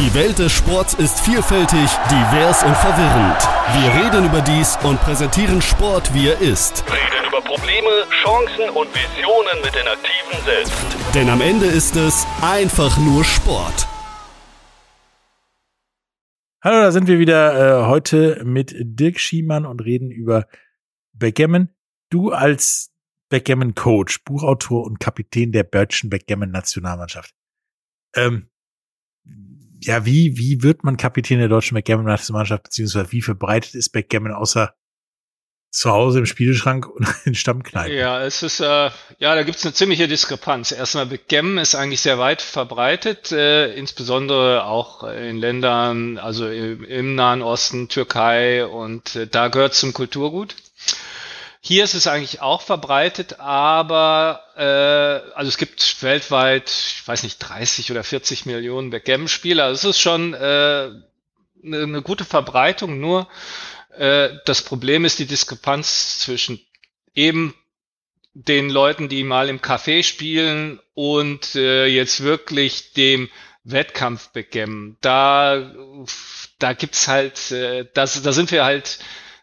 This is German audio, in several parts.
Die Welt des Sports ist vielfältig, divers und verwirrend. Wir reden über dies und präsentieren Sport, wie er ist. Reden über Probleme, Chancen und Visionen mit den Aktiven selbst. Denn am Ende ist es einfach nur Sport. Hallo, da sind wir wieder äh, heute mit Dirk Schiemann und reden über Backgammon. Du als Backgammon-Coach, Buchautor und Kapitän der deutschen Backgammon-Nationalmannschaft. Ähm, ja, wie, wie wird man Kapitän der deutschen Backgammon-Nationalmannschaft, beziehungsweise wie verbreitet ist Backgammon außer zu Hause im Spielschrank und in Stammkneipen? Ja, es ist, äh, ja, da gibt es eine ziemliche Diskrepanz. Erstmal, Backgammon ist eigentlich sehr weit verbreitet, äh, insbesondere auch in Ländern, also im, im Nahen Osten, Türkei und äh, da gehört zum Kulturgut. Hier ist es eigentlich auch verbreitet, aber äh, also es gibt weltweit, ich weiß nicht, 30 oder 40 Millionen Backgammon-Spieler. Also es ist schon äh, eine, eine gute Verbreitung, nur äh, das Problem ist die Diskrepanz zwischen eben den Leuten, die mal im Café spielen und äh, jetzt wirklich dem Wettkampf Backgammon. Da, da gibt's halt, äh, das, da sind wir halt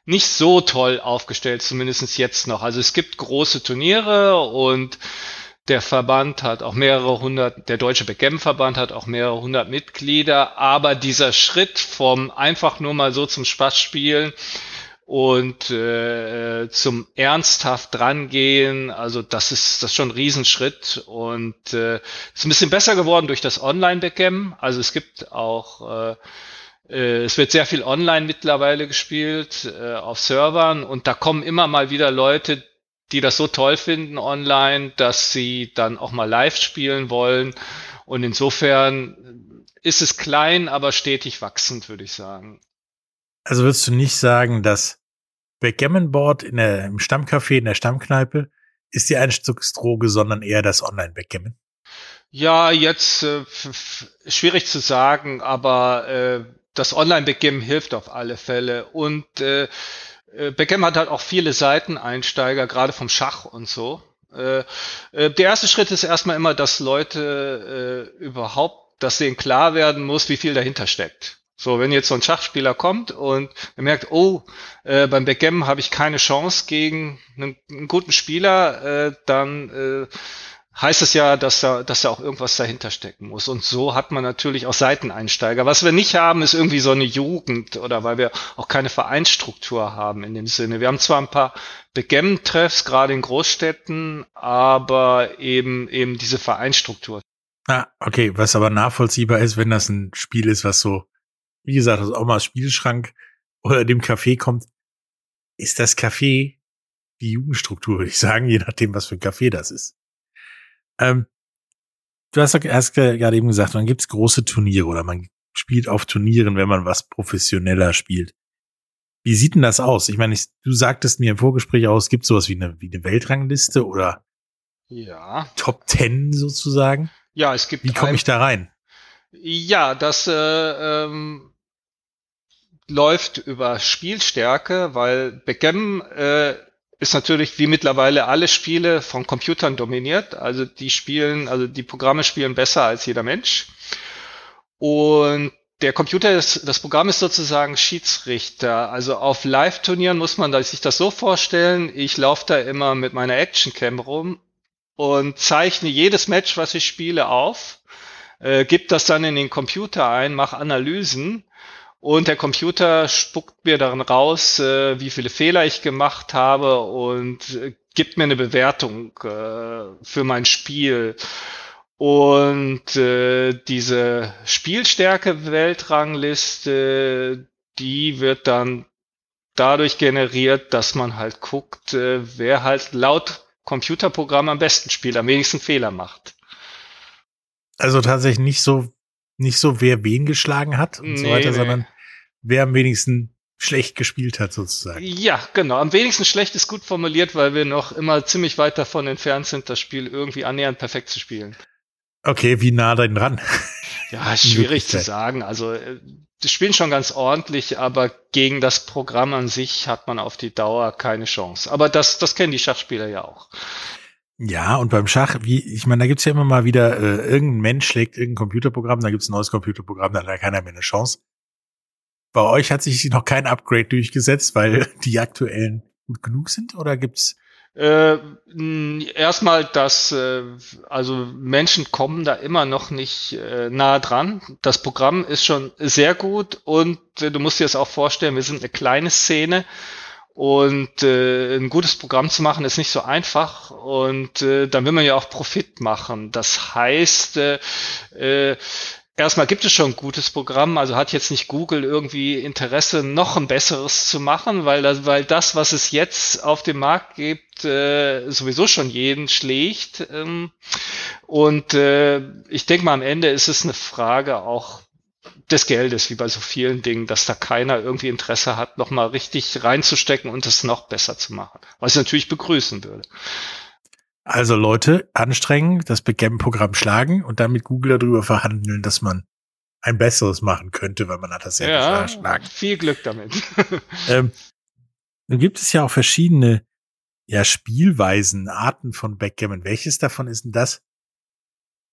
nicht so toll aufgestellt, zumindest jetzt noch. Also es gibt große Turniere und der Verband hat auch mehrere hundert, der Deutsche Backgammon-Verband hat auch mehrere hundert Mitglieder, aber dieser Schritt vom einfach nur mal so zum Spaß spielen und äh, zum ernsthaft drangehen, also das ist das ist schon ein Riesenschritt und äh, ist ein bisschen besser geworden durch das Online-Backgammon. Also es gibt auch äh, es wird sehr viel online mittlerweile gespielt äh, auf Servern und da kommen immer mal wieder Leute, die das so toll finden online, dass sie dann auch mal live spielen wollen. Und insofern ist es klein, aber stetig wachsend, würde ich sagen. Also würdest du nicht sagen, dass Backgammon Board in der, im Stammcafé, in der Stammkneipe, ist die Einstiegsdroge, sondern eher das Online-Backgammon? Ja, jetzt äh, schwierig zu sagen, aber äh, das Online-Backgammon hilft auf alle Fälle. Und äh, äh, Backgammon hat halt auch viele Seiteneinsteiger, gerade vom Schach und so. Äh, äh, der erste Schritt ist erstmal immer, dass Leute äh, überhaupt, dass denen klar werden muss, wie viel dahinter steckt. So, wenn jetzt so ein Schachspieler kommt und er merkt, oh, äh, beim Backgammon habe ich keine Chance gegen einen, einen guten Spieler, äh, dann äh, heißt es ja, dass da, dass da auch irgendwas dahinter stecken muss. Und so hat man natürlich auch Seiteneinsteiger. Was wir nicht haben, ist irgendwie so eine Jugend oder weil wir auch keine Vereinsstruktur haben in dem Sinne. Wir haben zwar ein paar Begemmen-Treffs, gerade in Großstädten, aber eben, eben diese Vereinsstruktur. Ah, okay, was aber nachvollziehbar ist, wenn das ein Spiel ist, was so, wie gesagt, also auch Spielschrank oder dem Café kommt, ist das Café die Jugendstruktur, würde ich sagen, je nachdem, was für ein Café das ist. Ähm, du hast, hast gerade eben gesagt, man gibt's große Turniere oder man spielt auf Turnieren, wenn man was professioneller spielt. Wie sieht denn das aus? Ich meine, ich, du sagtest mir im Vorgespräch aus, es gibt sowas wie eine, wie eine Weltrangliste oder ja. Top Ten sozusagen. Ja, es gibt. Wie komme ich da rein? Ja, das äh, ähm, läuft über Spielstärke, weil Backgammon äh, ist natürlich wie mittlerweile alle Spiele von Computern dominiert. Also die spielen, also die Programme spielen besser als jeder Mensch. Und der Computer ist, das Programm ist sozusagen Schiedsrichter. Also auf Live-Turnieren muss man sich das so vorstellen. Ich laufe da immer mit meiner Actioncam rum und zeichne jedes Match, was ich spiele, auf, äh, gebe das dann in den Computer ein, mache Analysen und der Computer spuckt mir dann raus, äh, wie viele Fehler ich gemacht habe und äh, gibt mir eine Bewertung äh, für mein Spiel. Und äh, diese Spielstärke-Weltrangliste, die wird dann dadurch generiert, dass man halt guckt, äh, wer halt laut Computerprogramm am besten spielt, am wenigsten Fehler macht. Also tatsächlich nicht so nicht so, wer wen geschlagen hat und nee, so weiter, nee. sondern wer am wenigsten schlecht gespielt hat, sozusagen. Ja, genau. Am wenigsten schlecht ist gut formuliert, weil wir noch immer ziemlich weit davon entfernt sind, das Spiel irgendwie annähernd perfekt zu spielen. Okay, wie nah denn dran? Ja, schwierig zu sagen. Also, äh, die spielen schon ganz ordentlich, aber gegen das Programm an sich hat man auf die Dauer keine Chance. Aber das, das kennen die Schachspieler ja auch. Ja, und beim Schach, wie, ich meine, da gibt's ja immer mal wieder, äh, irgendein Mensch schlägt irgendein Computerprogramm, da gibt's ein neues Computerprogramm, da hat keiner mehr eine Chance. Bei euch hat sich noch kein Upgrade durchgesetzt, weil die aktuellen gut genug sind, oder gibt's? Äh, erstmal, dass äh, also Menschen kommen da immer noch nicht äh, nah dran. Das Programm ist schon sehr gut und äh, du musst dir das auch vorstellen, wir sind eine kleine Szene und äh, ein gutes Programm zu machen ist nicht so einfach und äh, dann will man ja auch Profit machen. Das heißt, äh, äh, erstmal gibt es schon ein gutes Programm, also hat jetzt nicht Google irgendwie Interesse, noch ein besseres zu machen, weil das, weil das was es jetzt auf dem Markt gibt, äh, sowieso schon jeden schlägt. Ähm, und äh, ich denke mal, am Ende ist es eine Frage auch des Geldes, wie bei so vielen Dingen, dass da keiner irgendwie Interesse hat, nochmal richtig reinzustecken und es noch besser zu machen. Was ich natürlich begrüßen würde. Also Leute, anstrengen, das Backend-Programm schlagen und dann mit Google darüber verhandeln, dass man ein besseres machen könnte, weil man hat das ja, ja geschlagen. Viel Glück damit. ähm, nun gibt es ja auch verschiedene ja, Spielweisen, Arten von Backgammon. Welches davon ist denn das,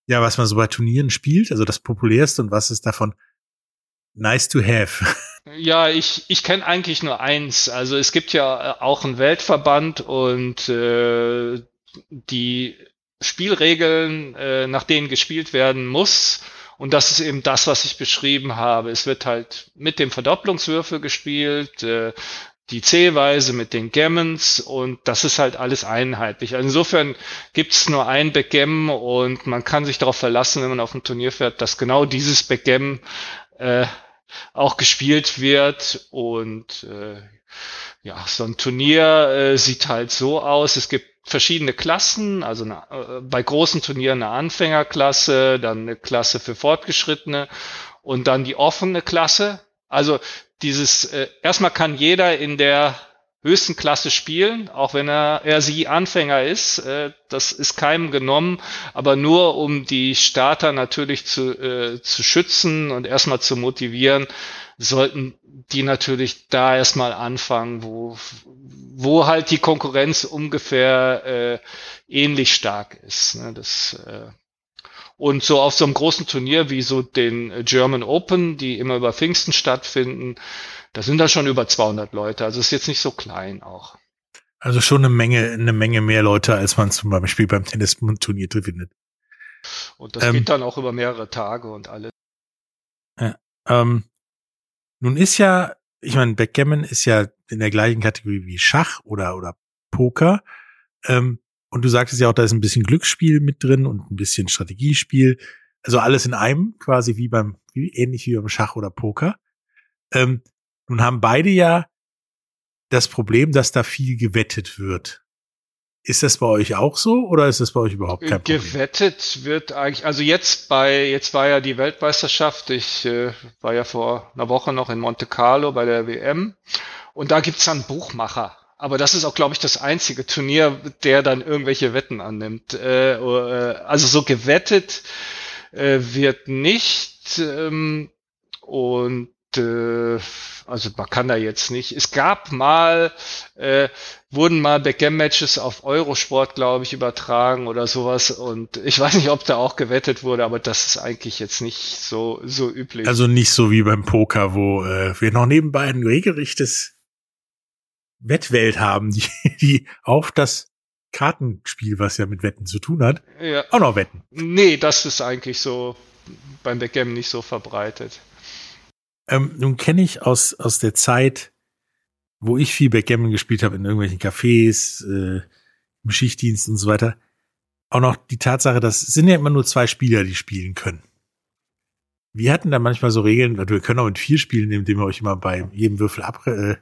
ja, was man so bei Turnieren spielt, also das populärste und was ist davon nice to have? Ja, ich, ich kenne eigentlich nur eins. Also es gibt ja äh, auch einen Weltverband und äh, die Spielregeln, äh, nach denen gespielt werden muss. Und das ist eben das, was ich beschrieben habe. Es wird halt mit dem Verdopplungswürfel gespielt, äh, die Zählweise mit den Gammons und das ist halt alles einheitlich. Also insofern gibt's nur ein Backgammon und man kann sich darauf verlassen, wenn man auf ein Turnier fährt, dass genau dieses Backgammon äh, auch gespielt wird und äh, ja, so ein Turnier äh, sieht halt so aus. Es gibt verschiedene Klassen, also eine, äh, bei großen Turnieren eine Anfängerklasse, dann eine Klasse für Fortgeschrittene und dann die offene Klasse. Also dieses, äh, erstmal kann jeder in der höchsten Klasse spielen, auch wenn er, er sie Anfänger ist. Äh, das ist keinem genommen, aber nur um die Starter natürlich zu, äh, zu schützen und erstmal zu motivieren, sollten die natürlich da erstmal anfangen, wo, wo halt die Konkurrenz ungefähr äh, ähnlich stark ist. Ne? Das, äh, und so auf so einem großen Turnier wie so den German Open, die immer über Pfingsten stattfinden, da sind da schon über 200 Leute. Also ist jetzt nicht so klein auch. Also schon eine Menge, eine Menge mehr Leute, als man zum Beispiel beim Tennisturnier findet. Und das ähm, geht dann auch über mehrere Tage und alles. Ja, ähm, nun ist ja, ich meine, Backgammon ist ja in der gleichen Kategorie wie Schach oder, oder Poker. Ähm, und du sagtest ja auch, da ist ein bisschen Glücksspiel mit drin und ein bisschen Strategiespiel. Also alles in einem, quasi wie beim, wie, ähnlich wie beim Schach oder Poker. Ähm, nun haben beide ja das Problem, dass da viel gewettet wird. Ist das bei euch auch so oder ist das bei euch überhaupt kein Problem? Gewettet wird eigentlich, also jetzt bei, jetzt war ja die Weltmeisterschaft, ich äh, war ja vor einer Woche noch in Monte Carlo bei der WM und da gibt's dann Buchmacher. Aber das ist auch, glaube ich, das einzige Turnier, der dann irgendwelche Wetten annimmt. Äh, äh, also so gewettet äh, wird nicht. Ähm, und äh, also man kann da jetzt nicht. Es gab mal, äh, wurden mal Backgammon-Matches auf Eurosport, glaube ich, übertragen oder sowas. Und ich weiß nicht, ob da auch gewettet wurde, aber das ist eigentlich jetzt nicht so, so üblich. Also nicht so wie beim Poker, wo äh, wir noch nebenbei ein regelrechtes Wettwelt haben, die, die auf das Kartenspiel, was ja mit Wetten zu tun hat, ja. auch noch wetten. Nee, das ist eigentlich so beim Backgammon nicht so verbreitet. Ähm, nun kenne ich aus, aus der Zeit, wo ich viel Backgammon gespielt habe, in irgendwelchen Cafés, äh, im Schichtdienst und so weiter, auch noch die Tatsache, dass es sind ja immer nur zwei Spieler, die spielen können. Wir hatten da manchmal so Regeln, wir können auch mit vier spielen, indem wir euch immer bei jedem Würfel ab, äh,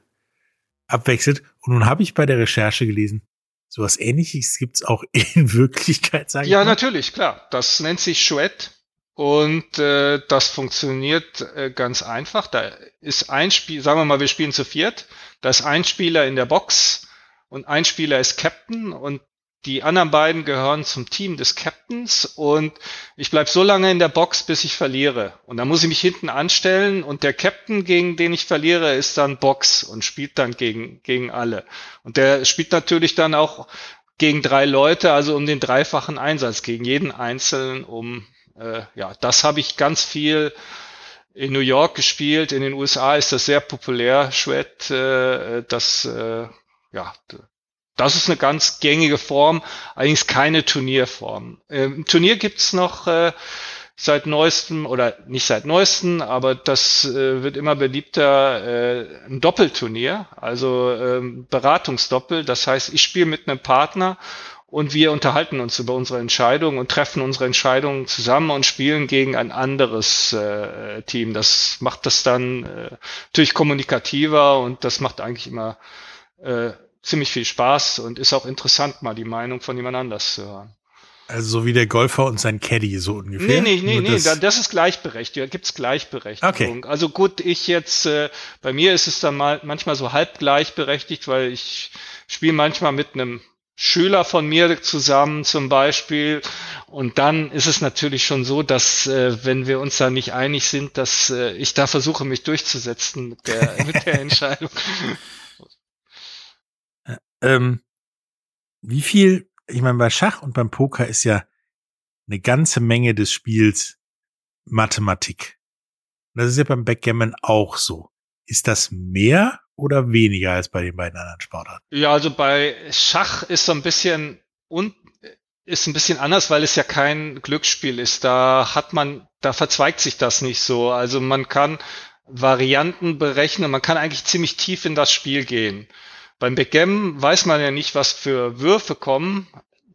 abwechselt. Und nun habe ich bei der Recherche gelesen, sowas ähnliches gibt's auch in Wirklichkeit, sage ja, ich. Ja, natürlich, klar. Das nennt sich Chouette. Und äh, das funktioniert äh, ganz einfach. Da ist ein Spiel, sagen wir mal, wir spielen zu viert. Da ist ein Spieler in der Box und ein Spieler ist Captain und die anderen beiden gehören zum Team des Captains und ich bleib so lange in der Box, bis ich verliere. Und dann muss ich mich hinten anstellen und der Captain, gegen den ich verliere, ist dann Box und spielt dann gegen, gegen alle. Und der spielt natürlich dann auch gegen drei Leute, also um den dreifachen Einsatz, gegen jeden Einzelnen, um, äh, ja, das habe ich ganz viel in New York gespielt, in den USA ist das sehr populär, Shred, äh, das, äh, ja, das ist eine ganz gängige Form, allerdings keine Turnierform. Im Turnier gibt's noch äh, seit neuestem oder nicht seit neuestem, aber das äh, wird immer beliebter, äh, ein Doppelturnier, also ähm, Beratungsdoppel. Das heißt, ich spiele mit einem Partner und wir unterhalten uns über unsere Entscheidungen und treffen unsere Entscheidungen zusammen und spielen gegen ein anderes äh, Team. Das macht das dann äh, natürlich kommunikativer und das macht eigentlich immer äh, ziemlich viel Spaß und ist auch interessant, mal die Meinung von jemand anders zu hören. Also so wie der Golfer und sein Caddy so ungefähr. Nee, nee, nee, nee, das, das ist gleichberechtigt. Da gibt's Gleichberechtigung. Okay. Also gut, ich jetzt, äh, bei mir ist es dann mal manchmal so halb gleichberechtigt, weil ich spiele manchmal mit einem Schüler von mir zusammen zum Beispiel. Und dann ist es natürlich schon so, dass äh, wenn wir uns da nicht einig sind, dass äh, ich da versuche, mich durchzusetzen mit der, mit der Entscheidung. ähm, wie viel ich meine, bei Schach und beim Poker ist ja eine ganze Menge des Spiels Mathematik. Und das ist ja beim Backgammon auch so. Ist das mehr oder weniger als bei den beiden anderen Sportarten? Ja, also bei Schach ist so ein bisschen und ist ein bisschen anders, weil es ja kein Glücksspiel ist. Da hat man, da verzweigt sich das nicht so. Also man kann Varianten berechnen, man kann eigentlich ziemlich tief in das Spiel gehen. Beim Backgammon weiß man ja nicht, was für Würfe kommen.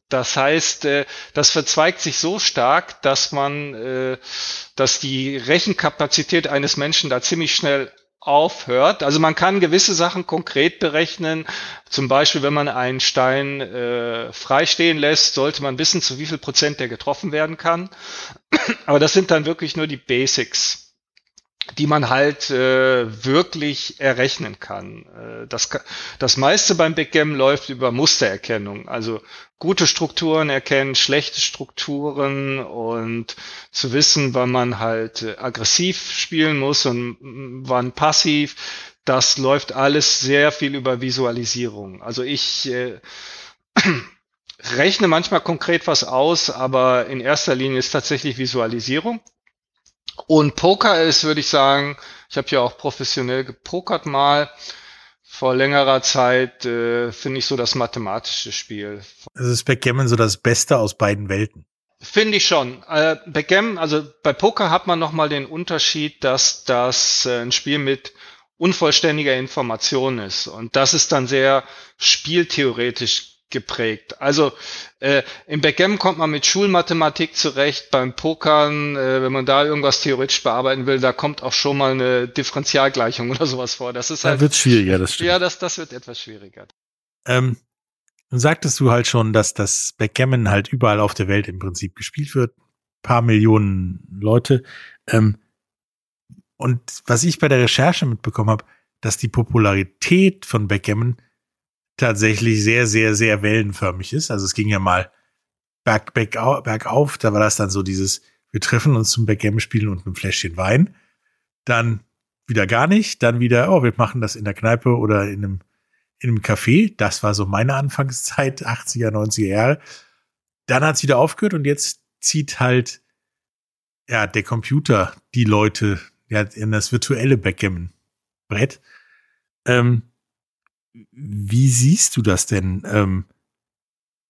Das heißt, äh, das verzweigt sich so stark, dass man, äh, dass die Rechenkapazität eines Menschen da ziemlich schnell aufhört. Also man kann gewisse Sachen konkret berechnen. Zum Beispiel, wenn man einen Stein äh, freistehen lässt, sollte man wissen, zu wie viel Prozent der getroffen werden kann. Aber das sind dann wirklich nur die Basics die man halt äh, wirklich errechnen kann. Äh, das, das meiste beim Backgammon läuft über Mustererkennung, also gute Strukturen erkennen, schlechte Strukturen und zu wissen, wann man halt äh, aggressiv spielen muss und wann passiv. Das läuft alles sehr viel über Visualisierung. Also ich äh, rechne manchmal konkret was aus, aber in erster Linie ist tatsächlich Visualisierung. Und Poker ist, würde ich sagen, ich habe ja auch professionell gepokert mal. Vor längerer Zeit äh, finde ich so das mathematische Spiel. Also ist Backgammon so das Beste aus beiden Welten? Finde ich schon. Äh, Backgammon, also bei Poker hat man nochmal den Unterschied, dass das äh, ein Spiel mit unvollständiger Information ist. Und das ist dann sehr spieltheoretisch geprägt. Also äh, im Backgammon kommt man mit Schulmathematik zurecht, beim Pokern, äh, wenn man da irgendwas theoretisch bearbeiten will, da kommt auch schon mal eine Differentialgleichung oder sowas vor. Das ist halt, da wird schwieriger, das stimmt. Ja, das, das wird etwas schwieriger. Ähm, nun sagtest du halt schon, dass das Backgammon halt überall auf der Welt im Prinzip gespielt wird. paar Millionen Leute. Ähm, und was ich bei der Recherche mitbekommen habe, dass die Popularität von Backgammon tatsächlich sehr, sehr, sehr wellenförmig ist. Also es ging ja mal berg, berg, bergauf, da war das dann so dieses, wir treffen uns zum Backgammon-Spielen und einem Fläschchen Wein. Dann wieder gar nicht, dann wieder, oh, wir machen das in der Kneipe oder in einem, in einem Café. Das war so meine Anfangszeit, 80er, 90er Jahre. Dann hat es wieder aufgehört und jetzt zieht halt ja der Computer die Leute ja, in das virtuelle Backgammon-Brett. Ähm, wie siehst du das denn? Ähm,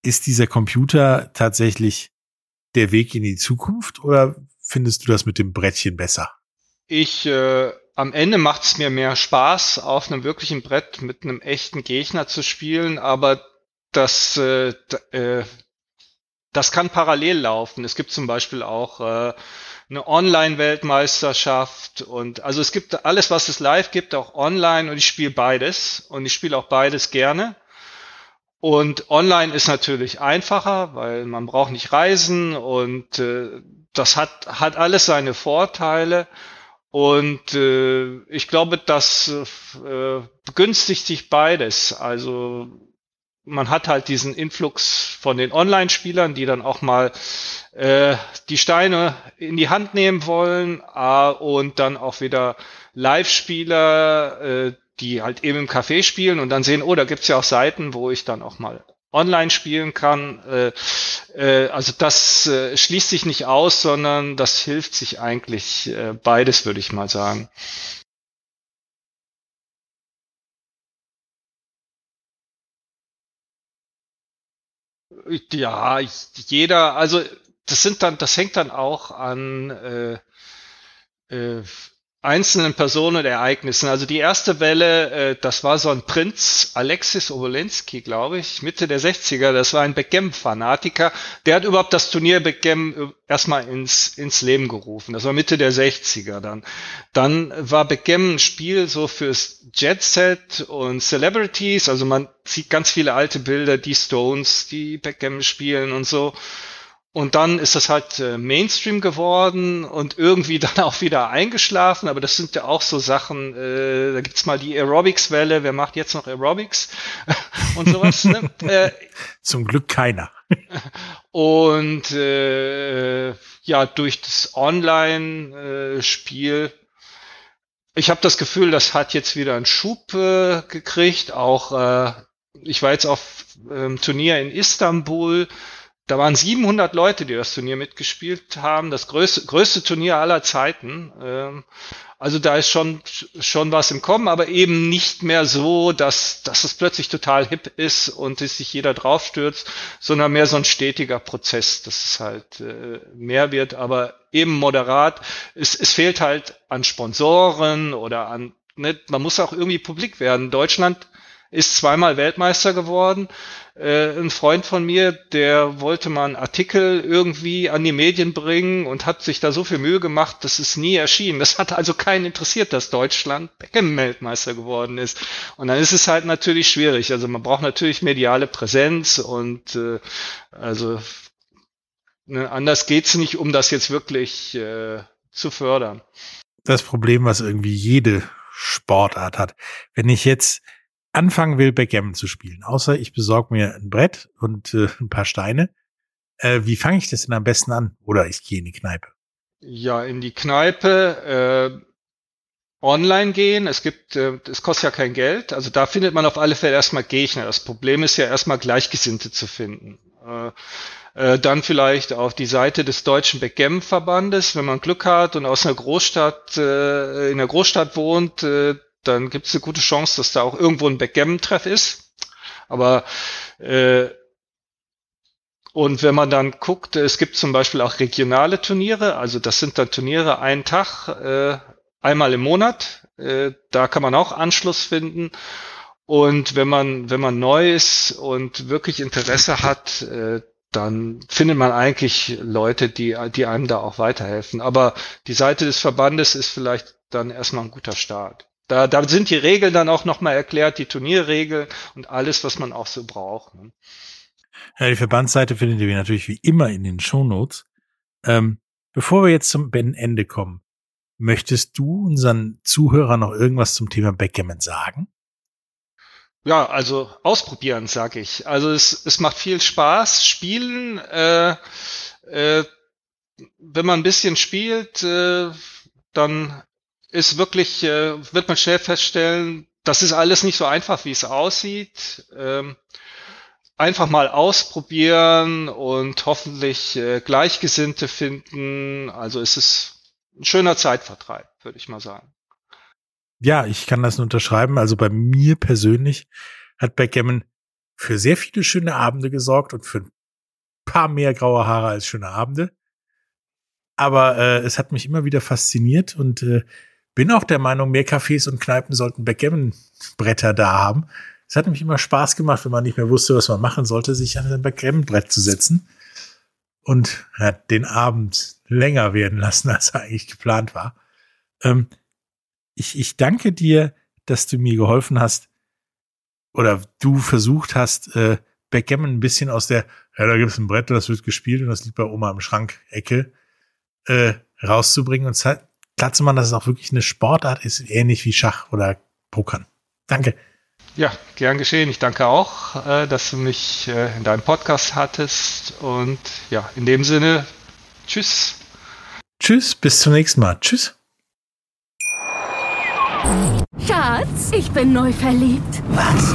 ist dieser Computer tatsächlich der Weg in die Zukunft oder findest du das mit dem Brettchen besser? Ich äh, am Ende macht es mir mehr Spaß, auf einem wirklichen Brett mit einem echten Gegner zu spielen, aber das äh, äh, das kann parallel laufen. Es gibt zum Beispiel auch äh, eine Online-Weltmeisterschaft und also es gibt alles, was es live gibt, auch online und ich spiele beides und ich spiele auch beides gerne. Und online ist natürlich einfacher, weil man braucht nicht reisen und äh, das hat, hat alles seine Vorteile. Und äh, ich glaube, das äh, begünstigt sich beides. Also man hat halt diesen Influx von den Online-Spielern, die dann auch mal äh, die Steine in die Hand nehmen wollen äh, und dann auch wieder Live-Spieler, äh, die halt eben im Café spielen und dann sehen, oh, da gibt's ja auch Seiten, wo ich dann auch mal online spielen kann. Äh, äh, also das äh, schließt sich nicht aus, sondern das hilft sich eigentlich äh, beides, würde ich mal sagen. Ja, jeder, also das sind dann, das hängt dann auch an äh, äh, einzelnen Personen und Ereignissen. Also die erste Welle, äh, das war so ein Prinz, Alexis Obolenski, glaube ich, Mitte der 60er, das war ein Backgammon-Fanatiker. Der hat überhaupt das Turnier Backgammon erstmal ins, ins Leben gerufen. Das war Mitte der 60er dann. Dann war Backgammon ein Spiel so fürs Jet Set und Celebrities, also man sieht ganz viele alte Bilder, die Stones, die Backgammon spielen und so. Und dann ist das halt äh, Mainstream geworden und irgendwie dann auch wieder eingeschlafen. Aber das sind ja auch so Sachen, äh, da gibt's mal die Aerobics-Welle, wer macht jetzt noch Aerobics und sowas. ne? äh, Zum Glück keiner. und äh, ja, durch das Online-Spiel, ich habe das Gefühl, das hat jetzt wieder einen Schub äh, gekriegt. Auch äh, ich war jetzt auf ähm, Turnier in Istanbul da waren 700 Leute, die das Turnier mitgespielt haben, das größte, größte Turnier aller Zeiten. Ähm, also da ist schon, schon was im Kommen, aber eben nicht mehr so, dass, dass es plötzlich total hip ist und es sich jeder draufstürzt, sondern mehr so ein stetiger Prozess, dass es halt äh, mehr wird, aber eben moderat. Es, es fehlt halt an Sponsoren oder an, ne, man muss auch irgendwie publik werden. Deutschland ist zweimal Weltmeister geworden. Äh, ein Freund von mir, der wollte mal einen Artikel irgendwie an die Medien bringen und hat sich da so viel Mühe gemacht, dass es nie erschien. Das hat also keinen interessiert, dass Deutschland Beckham-Weltmeister geworden ist. Und dann ist es halt natürlich schwierig. Also man braucht natürlich mediale Präsenz und äh, also ne, anders geht's nicht, um das jetzt wirklich äh, zu fördern. Das Problem, was irgendwie jede Sportart hat. Wenn ich jetzt anfangen will, Backgammon zu spielen, außer ich besorge mir ein Brett und äh, ein paar Steine, äh, wie fange ich das denn am besten an? Oder ich gehe in die Kneipe? Ja, in die Kneipe, äh, online gehen. Es gibt, äh, es kostet ja kein Geld. Also da findet man auf alle Fälle erstmal Gegner. Das Problem ist ja erstmal Gleichgesinnte zu finden. Äh, äh, dann vielleicht auf die Seite des Deutschen Backgammon-Verbandes, wenn man Glück hat und aus einer Großstadt, äh, in einer Großstadt wohnt, äh, dann gibt es eine gute Chance, dass da auch irgendwo ein Backgammon-Treff ist. Aber äh, und wenn man dann guckt, es gibt zum Beispiel auch regionale Turniere, also das sind dann Turniere einen Tag, äh, einmal im Monat. Äh, da kann man auch Anschluss finden. Und wenn man, wenn man neu ist und wirklich Interesse hat, äh, dann findet man eigentlich Leute, die, die einem da auch weiterhelfen. Aber die Seite des Verbandes ist vielleicht dann erstmal ein guter Start. Da, da sind die Regeln dann auch nochmal erklärt, die Turnierregeln und alles, was man auch so braucht. Ne? Ja, die Verbandsseite findet ihr natürlich wie immer in den Shownotes. Ähm, bevor wir jetzt zum Ende kommen, möchtest du unseren Zuhörern noch irgendwas zum Thema Backgammon sagen? Ja, also ausprobieren, sag ich. Also es, es macht viel Spaß. Spielen, äh, äh, wenn man ein bisschen spielt, äh, dann ist wirklich, äh, wird man schnell feststellen, das ist alles nicht so einfach, wie es aussieht. Ähm, einfach mal ausprobieren und hoffentlich äh, Gleichgesinnte finden. Also es ist ein schöner Zeitvertreib, würde ich mal sagen. Ja, ich kann das nur unterschreiben. Also bei mir persönlich hat Backgammon für sehr viele schöne Abende gesorgt und für ein paar mehr graue Haare als schöne Abende. Aber äh, es hat mich immer wieder fasziniert und äh, bin auch der Meinung, mehr Cafés und Kneipen sollten Backgammon-Bretter da haben. Es hat nämlich immer Spaß gemacht, wenn man nicht mehr wusste, was man machen sollte, sich an ein Backgammon-Brett zu setzen und ja, den Abend länger werden lassen, als eigentlich geplant war. Ähm, ich, ich danke dir, dass du mir geholfen hast oder du versucht hast, äh, Backgammon ein bisschen aus der, ja, da gibt es ein Brett, das wird gespielt und das liegt bei Oma im Schrank-Ecke, äh, rauszubringen. Und klar zu machen, dass es auch wirklich eine Sportart ist, ähnlich wie Schach oder Pokern. Danke. Ja, gern geschehen. Ich danke auch, äh, dass du mich äh, in deinem Podcast hattest. Und ja, in dem Sinne, tschüss. Tschüss, bis zum nächsten Mal. Tschüss. Schatz, ich bin neu verliebt. Was?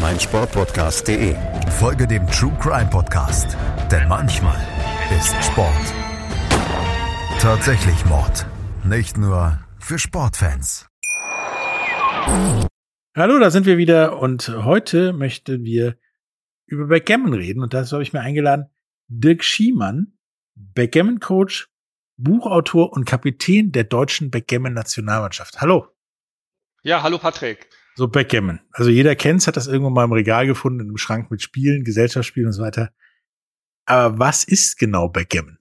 meinsportpodcast.de. Folge dem True Crime Podcast, denn manchmal ist Sport tatsächlich Mord. Nicht nur für Sportfans. Hallo, da sind wir wieder und heute möchten wir über Backgammon reden und dazu habe ich mir eingeladen Dirk Schiemann, Backgammon-Coach, Buchautor und Kapitän der deutschen Backgammon-Nationalmannschaft. Hallo. Ja, hallo Patrick. So Backgammon. Also jeder kennt's, hat das irgendwann mal im Regal gefunden, im Schrank mit Spielen, Gesellschaftsspielen und so weiter. Aber was ist genau Backgammon?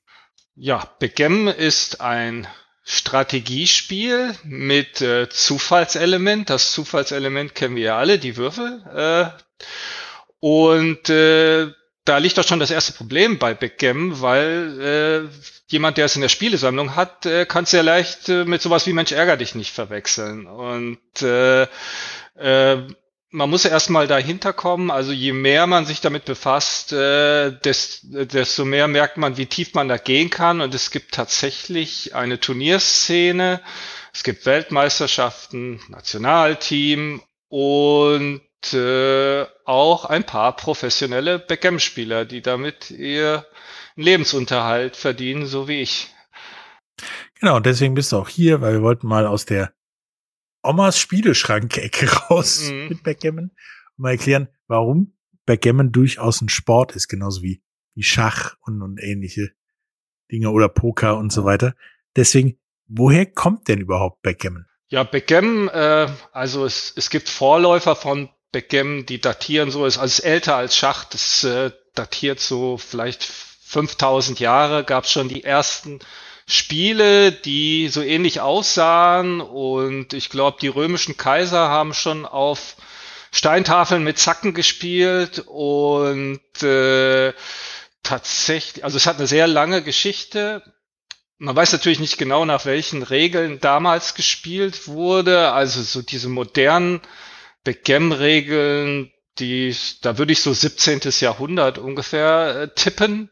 Ja, Backgammon ist ein Strategiespiel mit äh, Zufallselement. Das Zufallselement kennen wir ja alle, die Würfel. Äh, und äh, da liegt doch schon das erste Problem bei Backgammon, weil äh, jemand, der es in der Spielesammlung hat, äh, kann es sehr leicht äh, mit sowas wie Mensch ärger dich nicht verwechseln. Und äh, äh, man muss erstmal dahinter kommen, also je mehr man sich damit befasst, äh, desto mehr merkt man, wie tief man da gehen kann. Und es gibt tatsächlich eine Turnierszene, es gibt Weltmeisterschaften, Nationalteam und äh, auch ein paar professionelle Backgammon-Spieler, die damit ihr Lebensunterhalt verdienen, so wie ich. Genau, und deswegen bist du auch hier, weil wir wollten mal aus der Omas Spieleschrank-Ecke raus mhm. mit Backgammon und mal erklären, warum Backgammon durchaus ein Sport ist, genauso wie, wie Schach und, und ähnliche Dinge oder Poker und so weiter. Deswegen, woher kommt denn überhaupt Backgammon? Ja, Backgammon, äh, also es, es gibt Vorläufer von Backgammon, die datieren so, ist alles älter als Schach, das äh, datiert so vielleicht 5000 Jahre, gab es schon die ersten Spiele, die so ähnlich aussahen und ich glaube, die römischen Kaiser haben schon auf Steintafeln mit Zacken gespielt und äh, tatsächlich, also es hat eine sehr lange Geschichte. Man weiß natürlich nicht genau, nach welchen Regeln damals gespielt wurde. Also so diese modernen Backgammon-Regeln, die, da würde ich so 17. Jahrhundert ungefähr äh, tippen.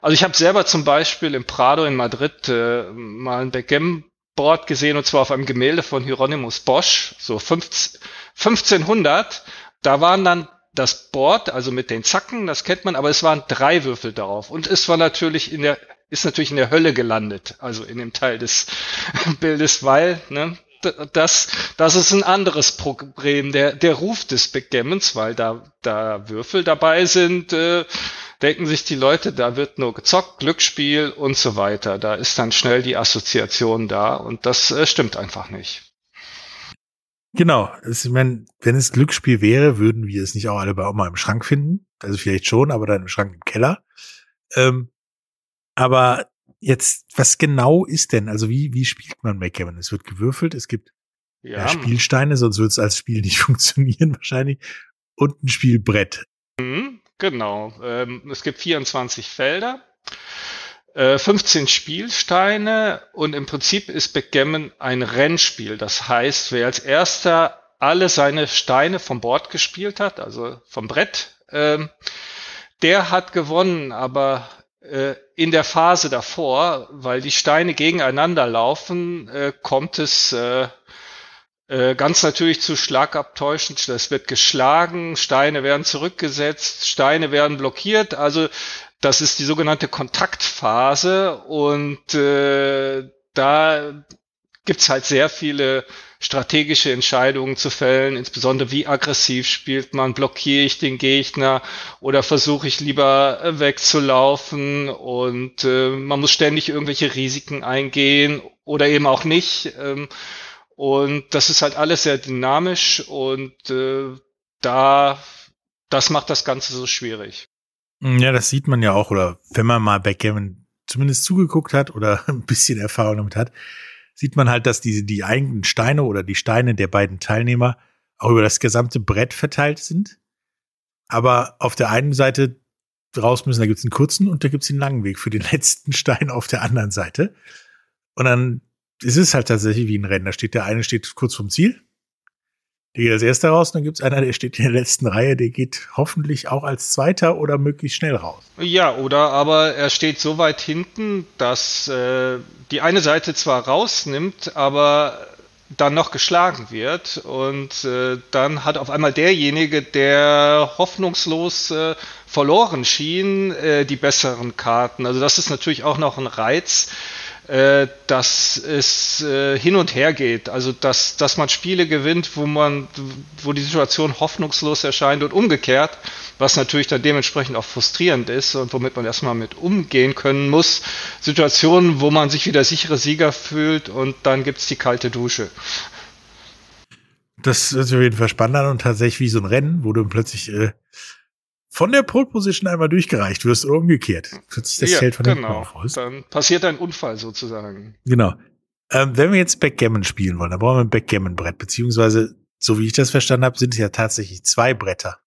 Also ich habe selber zum Beispiel im Prado in Madrid äh, mal ein Backgammon-Board gesehen und zwar auf einem Gemälde von Hieronymus Bosch, so 15, 1500. Da waren dann das Board, also mit den Zacken, das kennt man, aber es waren drei Würfel darauf und es war natürlich in der ist natürlich in der Hölle gelandet, also in dem Teil des Bildes, weil ne, das, das ist ein anderes Problem. Der, der Ruf des Backgammons, weil da, da Würfel dabei sind, äh, denken sich die Leute, da wird nur gezockt, Glücksspiel und so weiter. Da ist dann schnell die Assoziation da und das äh, stimmt einfach nicht. Genau. Ich meine, wenn es Glücksspiel wäre, würden wir es nicht auch alle bei Oma im Schrank finden. Also vielleicht schon, aber dann im Schrank im Keller. Ähm, aber jetzt, was genau ist denn? Also wie, wie spielt man Backgammon? Es wird gewürfelt, es gibt ja. Ja, Spielsteine, sonst wird es als Spiel nicht funktionieren wahrscheinlich. Und ein Spielbrett. Mhm, genau. Ähm, es gibt 24 Felder. 15 äh, Spielsteine und im Prinzip ist Backgammon ein Rennspiel. Das heißt, wer als erster alle seine Steine vom Board gespielt hat, also vom Brett, ähm, der hat gewonnen. Aber äh, in der Phase davor, weil die Steine gegeneinander laufen, äh, kommt es äh, äh, ganz natürlich zu Schlagabtäuschen. Es wird geschlagen, Steine werden zurückgesetzt, Steine werden blockiert. Also das ist die sogenannte Kontaktphase und äh, da gibt's halt sehr viele strategische Entscheidungen zu fällen, insbesondere wie aggressiv spielt man, blockiere ich den Gegner oder versuche ich lieber äh, wegzulaufen und äh, man muss ständig irgendwelche Risiken eingehen oder eben auch nicht. Ähm, und das ist halt alles sehr dynamisch und äh, da, das macht das Ganze so schwierig. Ja, das sieht man ja auch, oder wenn man mal Backgammon zumindest zugeguckt hat oder ein bisschen Erfahrung damit hat, sieht man halt, dass die, die eigenen Steine oder die Steine der beiden Teilnehmer auch über das gesamte Brett verteilt sind. aber auf der einen Seite raus müssen, da gibt's einen kurzen und da gibt's den langen Weg für den letzten Stein auf der anderen Seite. Und dann ist es halt tatsächlich wie ein Rennen. Da steht der eine steht kurz vom Ziel, der geht als erster raus dann gibt's einer, der steht in der letzten Reihe, der geht hoffentlich auch als zweiter oder möglichst schnell raus. Ja, oder aber er steht so weit hinten, dass äh, die eine Seite zwar rausnimmt, aber dann noch geschlagen wird und äh, dann hat auf einmal derjenige, der hoffnungslos äh, verloren schien, äh, die besseren Karten. Also das ist natürlich auch noch ein Reiz äh, dass es äh, hin und her geht. Also dass, dass man Spiele gewinnt, wo man, wo die Situation hoffnungslos erscheint und umgekehrt, was natürlich dann dementsprechend auch frustrierend ist und womit man erstmal mit umgehen können muss. Situationen, wo man sich wieder sichere Sieger fühlt und dann gibt's die kalte Dusche. Das ist auf jeden Fall spannend und tatsächlich wie so ein Rennen, wo du plötzlich äh, von der Pole Position einmal durchgereicht wirst oder umgekehrt. Plötzlich das ja, Feld von genau. Dann passiert ein Unfall sozusagen. Genau. Ähm, wenn wir jetzt Backgammon spielen wollen, dann brauchen wir ein Backgammon-Brett, beziehungsweise, so wie ich das verstanden habe, sind es ja tatsächlich zwei Bretter.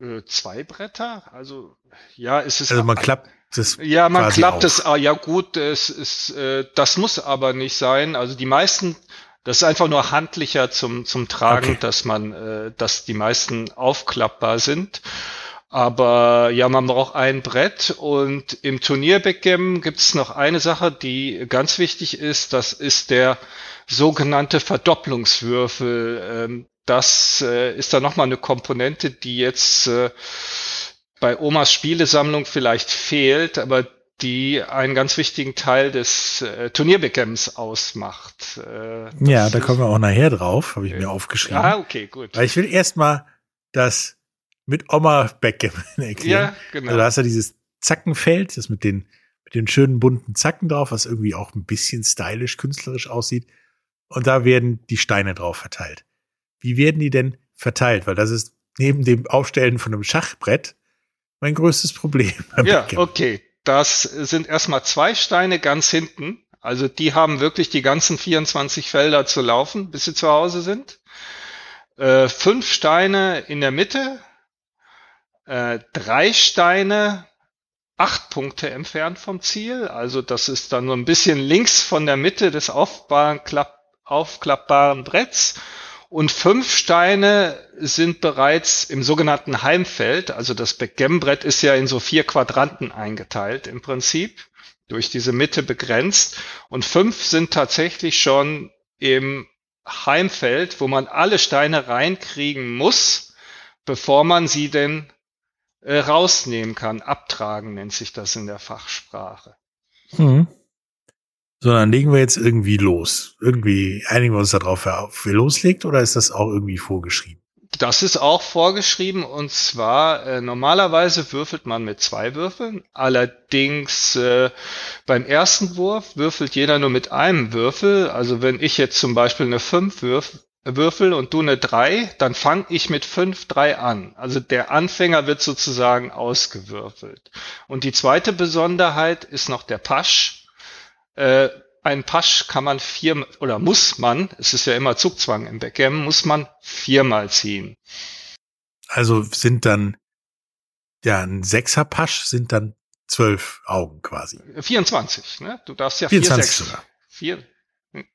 Äh, zwei Bretter? Also, ja, es ist. Also man klappt das. Ja, man klappt es, ah, ja gut, es ist, äh, das muss aber nicht sein. Also die meisten, das ist einfach nur handlicher zum, zum Tragen, Okay. dass man, äh, dass die meisten aufklappbar sind. Aber ja, man braucht ein Brett und im Turnierbackgammon gibt es noch eine Sache, die ganz wichtig ist. Das ist der sogenannte Verdopplungswürfel. Ähm, das äh, ist dann nochmal eine Komponente, die jetzt äh, bei Omas Spielesammlung vielleicht fehlt, aber die einen ganz wichtigen Teil des äh, Turnierbackgammons ausmacht. Äh, Ja, da kommen wir auch nachher drauf, habe ich mir aufgeschrieben. Ah, okay, gut. Weil ich will erstmal das mit Oma Backgammon erklären. Ja, genau. Also da hast du dieses Zackenfeld, das mit den, mit den schönen bunten Zacken drauf, was irgendwie auch ein bisschen stylisch, künstlerisch aussieht. Und da werden die Steine drauf verteilt. Wie werden die denn verteilt? Weil das ist neben dem Aufstellen von einem Schachbrett mein größtes Problem. Ja, Backgammon. okay. Das sind erstmal zwei Steine ganz hinten. Also die haben wirklich die ganzen 24 Felder zu laufen, bis sie zu Hause sind. Äh, fünf Steine in der Mitte, äh, drei Steine acht Punkte entfernt vom Ziel. Also das ist dann so ein bisschen links von der Mitte des klapp, aufklappbaren Bretts. Und fünf Steine sind bereits im sogenannten Heimfeld. Also das Backgammon-Brett ist ja in so vier Quadranten eingeteilt im Prinzip, durch diese Mitte begrenzt. Und fünf sind tatsächlich schon im Heimfeld, wo man alle Steine reinkriegen muss, bevor man sie denn äh, rausnehmen kann. Abtragen nennt sich das in der Fachsprache. Mhm. So, dann legen wir jetzt irgendwie los. Irgendwie einigen wir uns darauf, wer wer loslegt, oder ist das auch irgendwie vorgeschrieben? Das ist auch vorgeschrieben und zwar äh, normalerweise würfelt man mit zwei Würfeln. Allerdings äh, beim ersten Wurf würfelt jeder nur mit einem Würfel. Also wenn ich jetzt zum Beispiel eine 5 würf, würfel und du eine 3, dann fange ich mit 5 3 an. Also der Anfänger wird sozusagen ausgewürfelt. Und die zweite Besonderheit ist noch der Pasch. Äh, ein Pasch kann man vier oder muss man, es ist ja immer Zugzwang im Backgammon, muss man viermal ziehen. Also sind dann, ja, ein Sechser-Pasch sind dann zwölf Augen quasi. 24, ne? Du darfst ja 24 vier, sechs. sogar. Vier. Hm.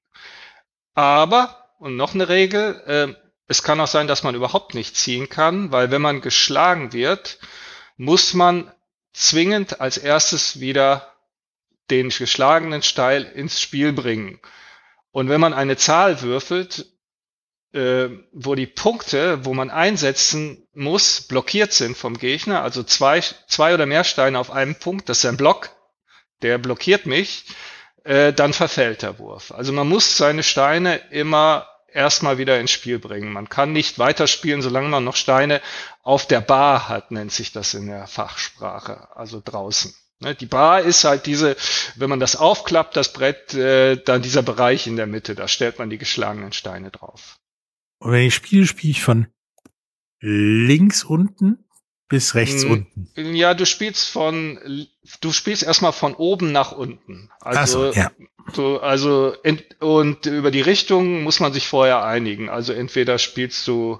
Aber, und noch eine Regel, äh, es kann auch sein, dass man überhaupt nicht ziehen kann, weil wenn man geschlagen wird, muss man zwingend als erstes wieder den geschlagenen Steil ins Spiel bringen. Und wenn man eine Zahl würfelt, äh, wo die Punkte, wo man einsetzen muss, blockiert sind vom Gegner, also zwei, zwei oder mehr Steine auf einem Punkt, das ist ein Block, der blockiert mich, äh, dann verfällt der Wurf. Also man muss seine Steine immer erstmal wieder ins Spiel bringen. Man kann nicht weiterspielen, solange man noch Steine auf der Bar hat, nennt sich das in der Fachsprache, also draußen. Ne, Die Bar ist halt diese, wenn man das aufklappt, das Brett, äh, dann dieser Bereich in der Mitte, da stellt man die geschlagenen Steine drauf. Und wenn ich spiele, spiele ich von links unten bis rechts Hm, unten. Ja, du spielst von, du spielst erstmal von oben nach unten. Also, so, ja. du, also ent, und über die Richtung muss man sich vorher einigen. Also entweder spielst du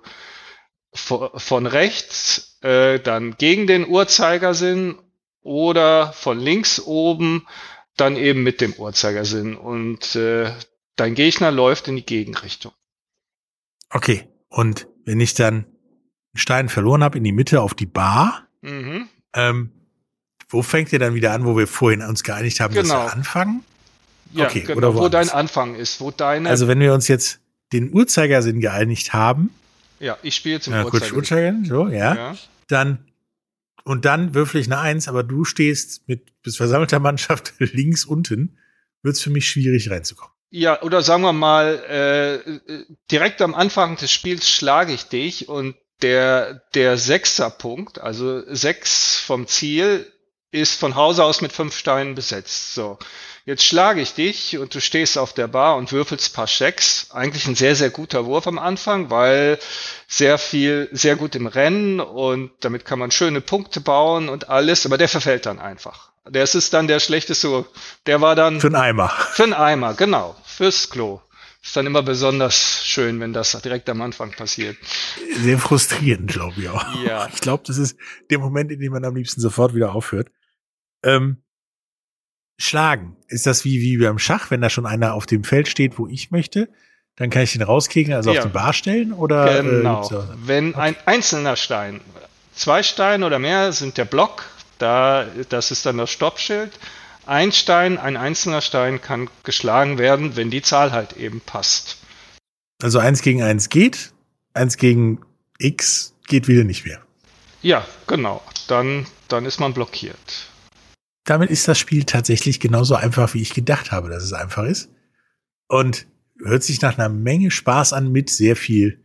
von rechts äh, dann gegen den Uhrzeigersinn oder von links oben dann eben mit dem Uhrzeigersinn und äh, dein Gegner läuft in die Gegenrichtung. Okay, und wenn ich dann Stein verloren habe in die Mitte auf die Bar, Mhm. ähm, wo fängt ihr dann wieder an, wo wir vorhin uns geeinigt haben, dass Genau. wir anfangen? Ja, Okay, genau, oder wo woanders. dein Anfang ist, wo deine. Also wenn wir uns jetzt den Uhrzeigersinn geeinigt haben, ja, ich spiele ja, kurz Uhrzeigersinn. Uhrzeigersinn, so, ja, Ja. dann und dann würfel ich eine Eins, aber du stehst mit bis versammelter Mannschaft links unten, wird's für mich schwierig reinzukommen. Ja, oder sagen wir mal, äh, äh, direkt am Anfang des Spiels schlage ich dich und der, der Sechserpunkt, also sechs vom Ziel, ist von Hause aus mit fünf Steinen besetzt. So. Jetzt schlage ich dich und du stehst auf der Bar und würfelst paar Schecks. Eigentlich ein sehr, sehr guter Wurf am Anfang, weil sehr viel, sehr gut im Rennen und damit kann man schöne Punkte bauen und alles, aber der verfällt dann einfach. Das ist dann der schlechteste Wurf. Der war dann Für einen Eimer. für einen Eimer, genau. Fürs Klo. Ist dann immer besonders schön, wenn das direkt am Anfang passiert. Sehr frustrierend, glaube ich auch. Ja. Ich glaube, das ist der Moment, in dem man am liebsten sofort wieder aufhört. Ähm, schlagen. Ist das wie, wie beim Schach, wenn da schon einer auf dem Feld steht, wo ich möchte? Dann kann ich den rauskriegen, also Ja. auf die Bar stellen? Oder, Genau. Äh, gibt's da- Wenn ein einzelner Stein, zwei Steine oder mehr sind der Block, da, das ist dann das Stoppschild. Ein Stein, ein einzelner Stein kann geschlagen werden, wenn die Zahl halt eben passt. also eins gegen eins geht, eins gegen X geht wieder nicht mehr. Ja, genau. Dann, dann ist man blockiert. Damit ist das Spiel tatsächlich genauso einfach, wie ich gedacht habe, dass es einfach ist. Und hört sich nach einer Menge Spaß an mit sehr viel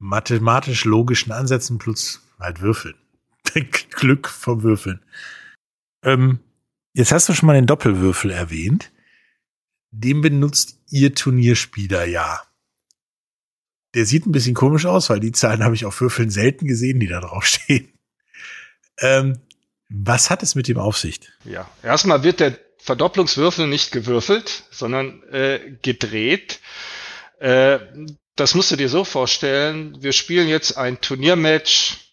mathematisch logischen Ansätzen plus halt Würfeln. Glück vom Würfeln. Ähm, jetzt hast du schon mal den Doppelwürfel erwähnt. Den benutzt ihr Turnierspieler ja. Der sieht ein bisschen komisch aus, weil die Zahlen habe ich auf Würfeln selten gesehen, die da draufstehen. Ähm, was hat es mit dem auf sich? Ja, erstmal wird der Verdopplungswürfel nicht gewürfelt, sondern äh, gedreht. Äh, das musst du dir so vorstellen. Wir spielen jetzt ein Turniermatch.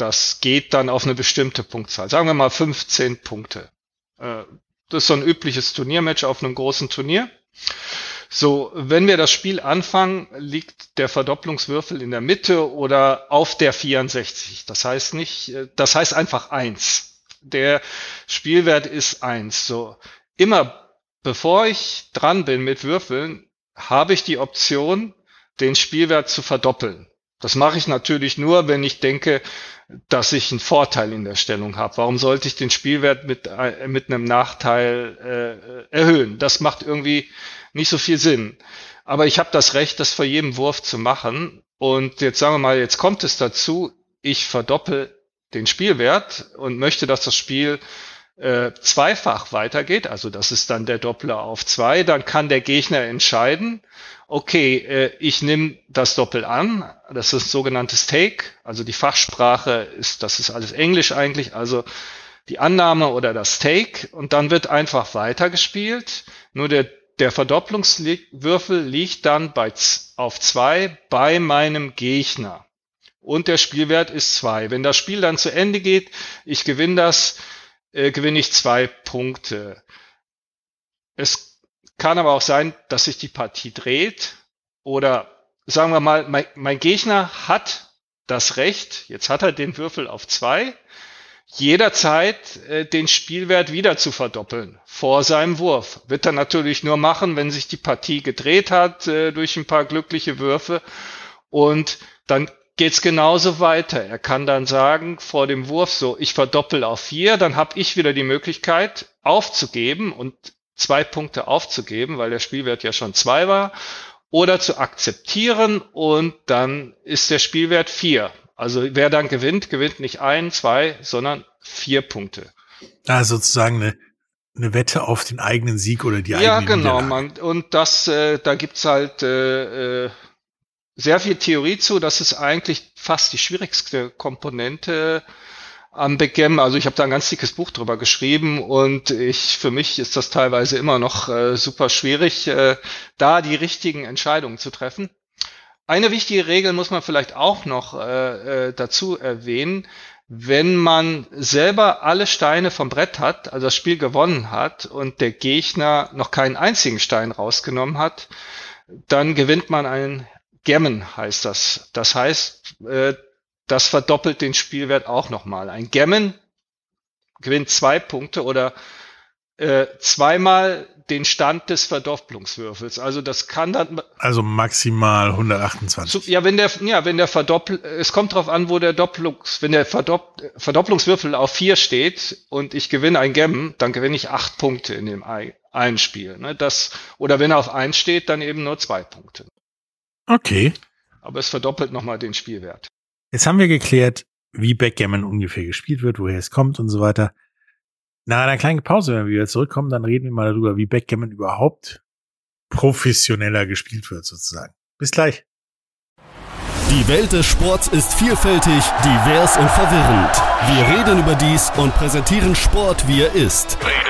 Das geht dann auf eine bestimmte Punktzahl. Sagen wir mal 15 Punkte. Äh, das ist so ein übliches Turniermatch auf einem großen Turnier. So, wenn wir das Spiel anfangen, liegt der Verdopplungswürfel in der Mitte oder auf der 64. Das heißt nicht, äh, das heißt einfach eins. Der Spielwert ist eins. So, immer bevor ich dran bin mit Würfeln, habe ich die Option, den Spielwert zu verdoppeln. Das mache ich natürlich nur, wenn ich denke, dass ich einen Vorteil in der Stellung habe. Warum sollte ich den Spielwert mit, äh, mit einem Nachteil äh, erhöhen? Das macht irgendwie nicht so viel Sinn. Aber ich habe das Recht, das vor jedem Wurf zu machen. Und jetzt sagen wir mal, jetzt kommt es dazu, ich verdoppel den Spielwert und möchte, dass das Spiel äh, zweifach weitergeht, also das ist dann der Doppler auf zwei, dann kann der Gegner entscheiden, okay, äh, ich nehme das Doppel an, das ist sogenanntes Take, also die Fachsprache ist, das ist alles Englisch eigentlich, also die Annahme oder das Take und dann wird einfach weitergespielt, nur der der Verdopplungswürfel liegt dann bei, auf zwei bei meinem Gegner. Und der Spielwert ist zwei. Wenn das Spiel dann zu Ende geht, ich gewinne das, äh, gewinne ich zwei Punkte. Es kann aber auch sein, dass sich die Partie dreht oder sagen wir mal, mein, mein Gegner hat das Recht, jetzt hat er den Würfel auf zwei, jederzeit äh, den Spielwert wieder zu verdoppeln vor seinem Wurf. Wird er natürlich nur machen, wenn sich die Partie gedreht hat äh, durch ein paar glückliche Würfe und dann geht's genauso weiter. Er kann dann sagen vor dem Wurf so, ich verdoppel auf vier, dann habe ich wieder die Möglichkeit aufzugeben und zwei Punkte aufzugeben, weil der Spielwert ja schon zwei war, oder zu akzeptieren und dann ist der Spielwert vier. Also wer dann gewinnt, gewinnt nicht ein, zwei, sondern vier Punkte. Ah, sozusagen eine, eine Wette auf den eigenen Sieg oder die Ja, eigene genau. Niederlage. Man, und das, äh, da gibt's halt äh, äh, sehr viel Theorie zu. Das ist eigentlich fast die schwierigste Komponente am Backgammon. Also ich habe da ein ganz dickes Buch drüber geschrieben und ich für mich ist das teilweise immer noch äh, super schwierig, äh, da die richtigen Entscheidungen zu treffen. Eine wichtige Regel muss man vielleicht auch noch äh, äh, dazu erwähnen. Wenn man selber alle Steine vom Brett hat, also das Spiel gewonnen hat und der Gegner noch keinen einzigen Stein rausgenommen hat, dann gewinnt man einen Gemmen, heißt das. Das heißt, äh, das verdoppelt den Spielwert auch nochmal. Ein Gemmen gewinnt zwei Punkte oder äh, zweimal den Stand des Verdopplungswürfels. Also das kann dann. Also maximal 128. So, ja, wenn der, ja, wenn der Verdoppel, es kommt drauf an, wo der Doppelungs, wenn der Verdopp, Verdopplungswürfel auf vier steht und ich gewinne ein Gem, dann gewinne ich acht Punkte in dem einen Spiel. Ne? Das, oder wenn er auf eins steht, dann eben nur zwei Punkte. Okay. Aber es verdoppelt nochmal den Spielwert. Jetzt haben wir geklärt, wie Backgammon ungefähr gespielt wird, woher es kommt und so weiter. Nach einer kleinen Pause, wenn wir wieder zurückkommen, dann reden wir mal darüber, wie Backgammon überhaupt professioneller gespielt wird, sozusagen. Bis gleich. Die Welt des Sports ist vielfältig, divers und verwirrend. Wir reden über dies und präsentieren Sport, wie er ist. Reden über